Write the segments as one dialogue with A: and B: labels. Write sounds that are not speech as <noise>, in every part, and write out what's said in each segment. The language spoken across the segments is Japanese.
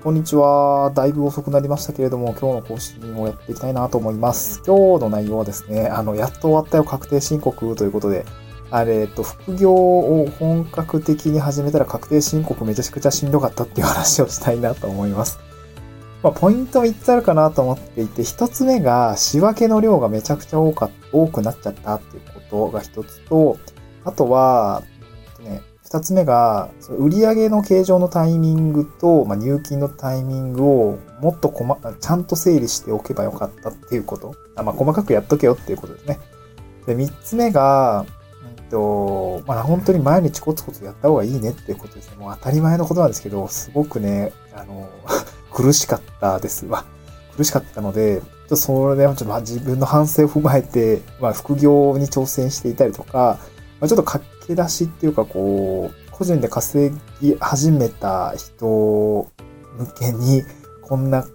A: こんにちは。だいぶ遅くなりましたけれども、今日の更新をやっていきたいなと思います。今日の内容はですね、あの、やっと終わったよ確定申告ということで、あれ、えっと、副業を本格的に始めたら確定申告めちゃくちゃしんどかったっていう話をしたいなと思います。まあ、ポイント3つあるかなと思っていて、1つ目が仕分けの量がめちゃくちゃ多か多くなっちゃったっていうことが1つと、あとは、ね、二つ目が、売上の計上のタイミングと、まあ、入金のタイミングをもっと細ちゃんと整理しておけばよかったっていうこと。あまあ、細かくやっとけよっていうことですね。で、三つ目が、うんと、まあ、本当に毎日コツコツやった方がいいねっていうことですね。もう当たり前のことなんですけど、すごくね、あの、<laughs> 苦しかったですわ。苦しかったので、ちょっとそれで、ちょっと自分の反省を踏まえて、まあ、副業に挑戦していたりとか、まあ、ちょっと駆け出しっていうか、こう、個人で稼ぎ始めた人向けに、こんな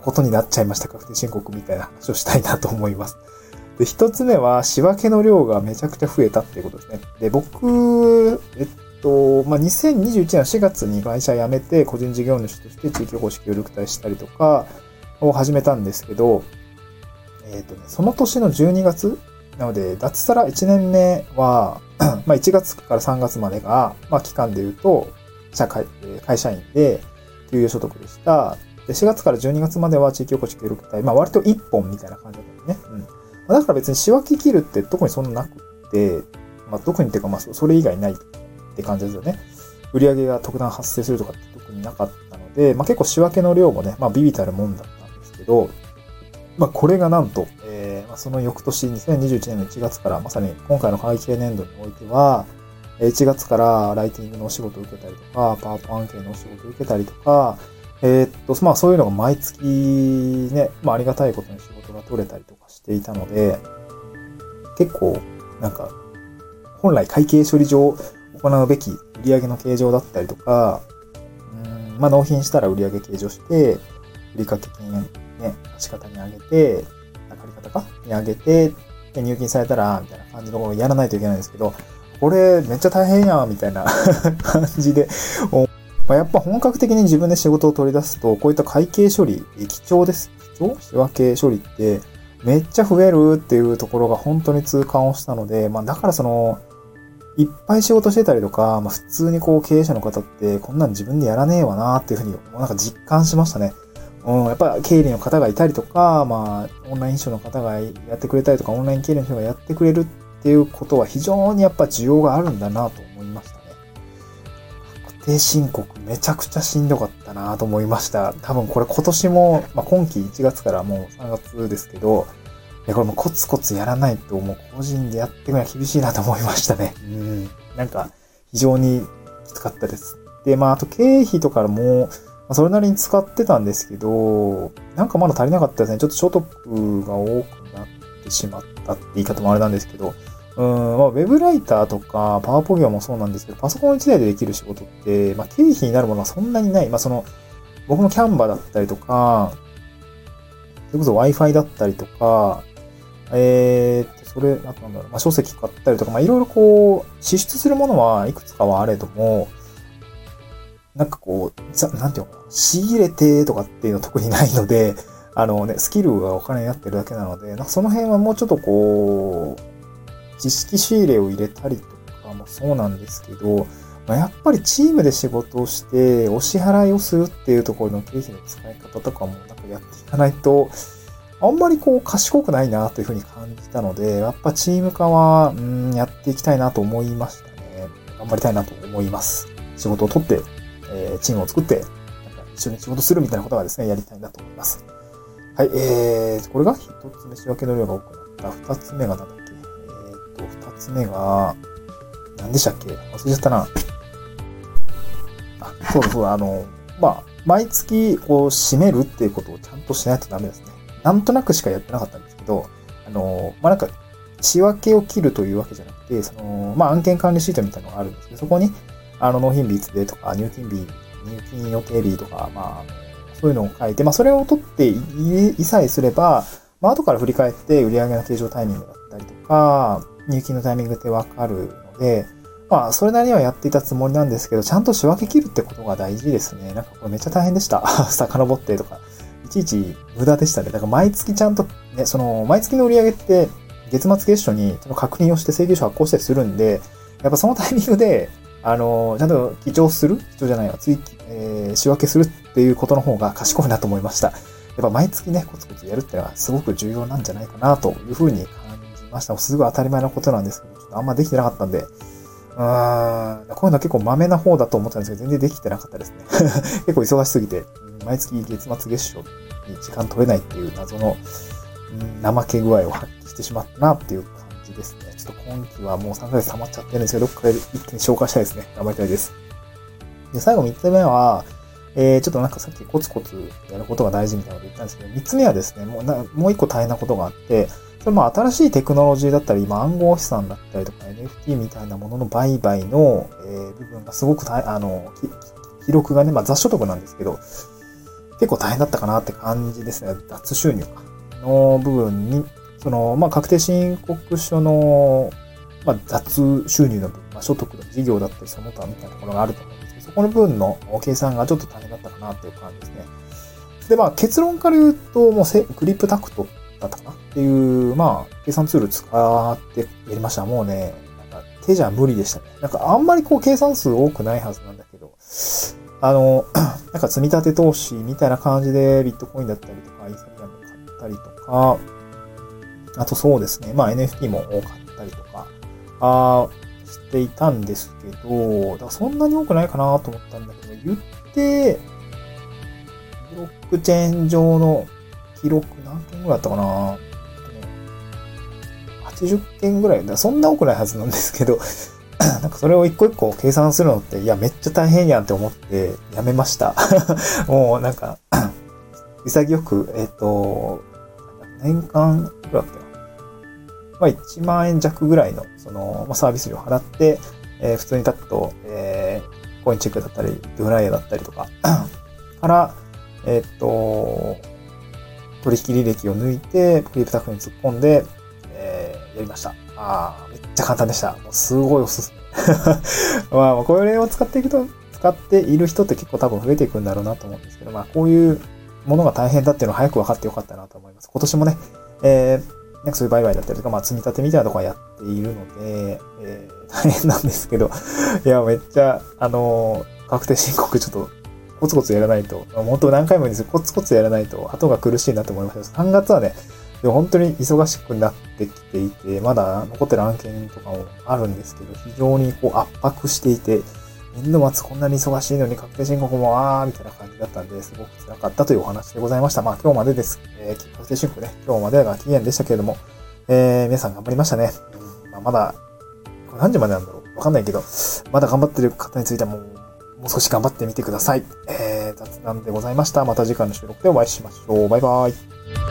A: ことになっちゃいました、確定申告みたいな話をしたいなと思います。で、一つ目は、仕分けの量がめちゃくちゃ増えたっていうことですね。で、僕、えっと、まあ、2021年4月に会社辞めて、個人事業主として地域保守協力隊したりとかを始めたんですけど、えっとね、その年の12月なので、脱サラ1年目は、<clears throat> まあ1月から3月までが、まあ期間で言うと、社会、会社員で、給与所得でした。で、4月から12月までは地域おこし協力隊、まあ割と1本みたいな感じだったんですね。うん。だから別に仕分け切るって特にそんななくて、まあ特にっていうかまあそれ以外ないって感じですよね。売り上げが特段発生するとかって特になかったので、まあ結構仕分けの量もね、まあビビたるもんだったんですけど、まあこれがなんと、まあ、その翌年、2021年の1月から、まさに今回の会計年度においては、1月からライティングのお仕事を受けたりとか、パワーポ案件のお仕事を受けたりとか、えー、っと、まあそういうのが毎月ね、まあありがたいことに仕事が取れたりとかしていたので、結構、なんか、本来会計処理上行うべき売上の計上だったりとか、うん、まあ納品したら売上計上して、売掛金ね、仕方に上げて、借り方かに上げて、で、入金されたら、みたいな感じのことをやらないといけないんですけど、これめっちゃ大変やん、みたいな <laughs> 感じで、まあ、やっぱ本格的に自分で仕事を取り出すと、こういった会計処理、貴重です。貴重仕分け処理ってめっちゃ増えるっていうところが本当に痛感をしたので、まあだからその、いっぱい仕事してたりとか、まあ普通にこう経営者の方ってこんなん自分でやらねえわなっていうふうになんか実感しましたね。うん、やっぱ経理の方がいたりとか、まあ、オンライン秘書の方がやってくれたりとか、オンライン経理の人がやってくれるっていうことは非常にやっぱ需要があるんだなと思いましたね。確定申告めちゃくちゃしんどかったなと思いました。多分これ今年も、まあ、今期1月からもう3月ですけど、いやこれもコツコツやらないともう個人でやっていくのは厳しいなと思いましたね。うん。なんか非常にきつかったです。で、まああと経費とかも、それなりに使ってたんですけど、なんかまだ足りなかったですね。ちょっとショートップが多くなってしまったって言い方もあれなんですけど、うん、まあ、ウェブライターとか、パワーポ業もそうなんですけど、パソコン1台でできる仕事って、まあ、経費になるものはそんなにない。まあ、その、僕もキャンバだったりとか、それこそ Wi-Fi だったりとか、えー、それ、あとなんだろう、まあ、書籍買ったりとか、まあ、いろいろこう、支出するものはいくつかはあれども、なんかこう、ざなんていうのかな、仕入れてとかっていうの特にないので、<laughs> あのね、スキルがお金になってるだけなので、なんかその辺はもうちょっとこう、知識仕入れを入れたりとかもそうなんですけど、まあ、やっぱりチームで仕事をして、お支払いをするっていうところの経費の使い方とかもなんかやっていかないと、あんまりこう賢くないなというふうに感じたので、やっぱチーム化は、うん、やっていきたいなと思いましたね。頑張りたいなと思います。仕事を取ってえー、チームを作って、なんか一緒に仕事するみたいなことがですね、やりたいなと思います。はい、えー、これが一つ目、仕分けの量が多くなった。二つ目がなんだっけ？えー、っと、二つ目が、何でしたっけ？忘れちゃったな。あ、そうそう、あの、まあ、毎月、こう、締めるっていうことをちゃんとしないとダメですね。なんとなくしかやってなかったんですけど、あの、まあ、なんか、仕分けを切るというわけじゃなくて、その、まあ、案件管理シートみたいなのがあるんですけど、そこに、あの、納品日でとか、入金日、入金予定日とか、まあ、そういうのを書いて、まあ、それを取っていさえすれば、まあ、後から振り返って売上の計上タイミングだったりとか、入金のタイミングってわかるので、まあ、それなりにはやっていたつもりなんですけど、ちゃんと仕分け切るってことが大事ですね。なんかこれめっちゃ大変でした。<laughs> 遡ってとか。いちいち無駄でしたね。だから毎月ちゃんと、ね、その、毎月の売り上げって、月末月初に確認をして請求書発行したりするんで、やっぱそのタイミングで、あの、ちゃんと記帳する記帳じゃないわ。追記、えー、仕分けするっていうことの方が賢いなと思いました。やっぱ毎月ね、コツコツやるっていうのはすごく重要なんじゃないかなというふうに感じました。すごい当たり前のことなんですけど、ちょっとあんまできてなかったんで、うーん、こういうのは結構豆な方だと思ったんですけど、全然できてなかったですね。<laughs> 結構忙しすぎて、毎月月末月初に時間取れないっていう謎の、うん、怠け具合を発揮してしまったなっていうじですね。ちょっと今期はもう3ヶ月溜まっちゃってるんですけど、どっかで一気に消化したいですね。頑張りたいです。で、最後3つ目は、えー、ちょっとなんかさっきコツコツやることが大事みたいなこと言ったんですけど、3つ目はですね、もうなもう1個大変なことがあって、それも新しいテクノロジーだったり、今暗号資産だったりとか NFT みたいなものの売買の、えー、部分がすごくあの、記録がね、まあ雑所得なんですけど、結構大変だったかなって感じですね。脱収入の部分に、その、まあ確定申告書の、まあ雑収入の分、まあ所得の事業だったりその他みたいなところがあると思うんですけど、そこの分の計算がちょっと大変だったかなっていう感じですね。で、まあ結論から言うと、もうクリップタクトだったかなっていう、まあ、計算ツール使ってやりました。もうね、なんか手じゃ無理でしたね。なんかあんまりこう計算数多くないはずなんだけど、あの、なんか積み立て投資みたいな感じでビットコインだったりとか、イーサリアム買ったりとか、あとそうですね、まあ NFT も買ったりとか、あしていたんですけど、だそんなに多くないかなと思ったんだけど、言って、ブロックチェーン上の記録何件ぐらいあったかな80件ぐらいだ。そんな多くないはずなんですけど、<laughs> なんかそれを一個一個計算するのって、いや、めっちゃ大変やんって思ってやめました。<laughs> もうなんか、<coughs> 潔く、えっ、と、年間、いくらだっけ。まあ1万円弱ぐらいの、その、まあ、サービス料払って、えー、普通にタッと、えー、コインチェックだったり、ドライヤーだったりとか、<coughs> から、えっ、と、取引履歴を抜いて、クリプタクに突っ込んで、えー、やりました。ああ、めっちゃ簡単でした。もうすごいおすすめ。<laughs> まあ、これを使っていくと、使っている人って結構多分増えていくんだろうなと思うんですけど、まあ、こういうものが大変だっていうのを早く分かってよかったなと思います。今年もね、えー、なんかそういう売買だったりとか、まあ、積み立てみたいなとこはやっているので、えー、大変なんですけど、いや、めっちゃ、あのー、確定申告ちょっとコツコツやらないと、本当何回も言うんですけど、コツコツやらないと、後が苦しいなと思いました。3月はね、で本当に忙しくなってきていて、まだ残ってる案件とかもあるんですけど、非常にこう圧迫していて、年度末こんなに忙しいのに確定申告もあーみたいな感じだったんで、すごく辛かったというお話でございました。まあ今日までです。えー、確定申告ね、今日までが期限でしたけれども、えー、皆さん頑張りましたね。うんまあ、まだ、これ何時までなんだろうわかんないけど、まだ頑張ってる方についてはもうもう少し頑張ってみてください。えー、雑談でございました。また次回の収録でお会いしましょう。バイバイ。